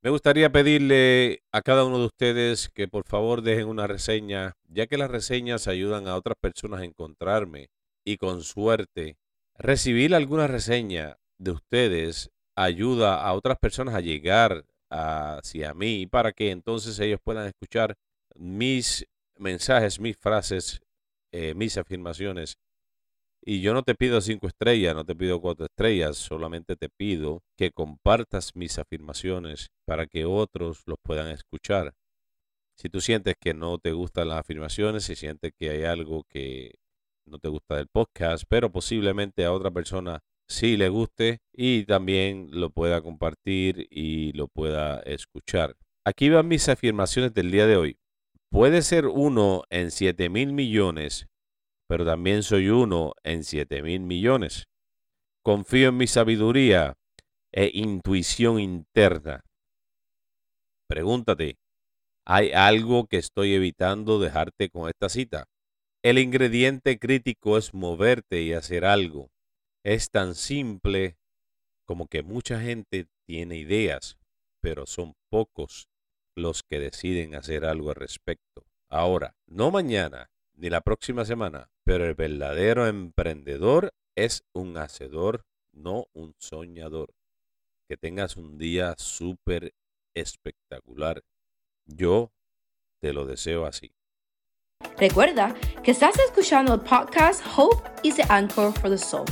Me gustaría pedirle a cada uno de ustedes que por favor dejen una reseña, ya que las reseñas ayudan a otras personas a encontrarme y con suerte recibir alguna reseña de ustedes ayuda a otras personas a llegar hacia mí para que entonces ellos puedan escuchar mis mensajes, mis frases, eh, mis afirmaciones y yo no te pido cinco estrellas, no te pido cuatro estrellas, solamente te pido que compartas mis afirmaciones para que otros los puedan escuchar. Si tú sientes que no te gustan las afirmaciones, si sientes que hay algo que no te gusta del podcast, pero posiblemente a otra persona sí le guste y también lo pueda compartir y lo pueda escuchar. Aquí van mis afirmaciones del día de hoy. Puede ser uno en siete mil millones pero también soy uno en siete mil millones. Confío en mi sabiduría e intuición interna. Pregúntate, ¿hay algo que estoy evitando dejarte con esta cita? El ingrediente crítico es moverte y hacer algo. Es tan simple como que mucha gente tiene ideas, pero son pocos los que deciden hacer algo al respecto. Ahora, no mañana, ni la próxima semana, pero el verdadero emprendedor es un hacedor, no un soñador. Que tengas un día súper espectacular. Yo te lo deseo así. Recuerda que estás escuchando el podcast Hope is the Anchor for the Soul.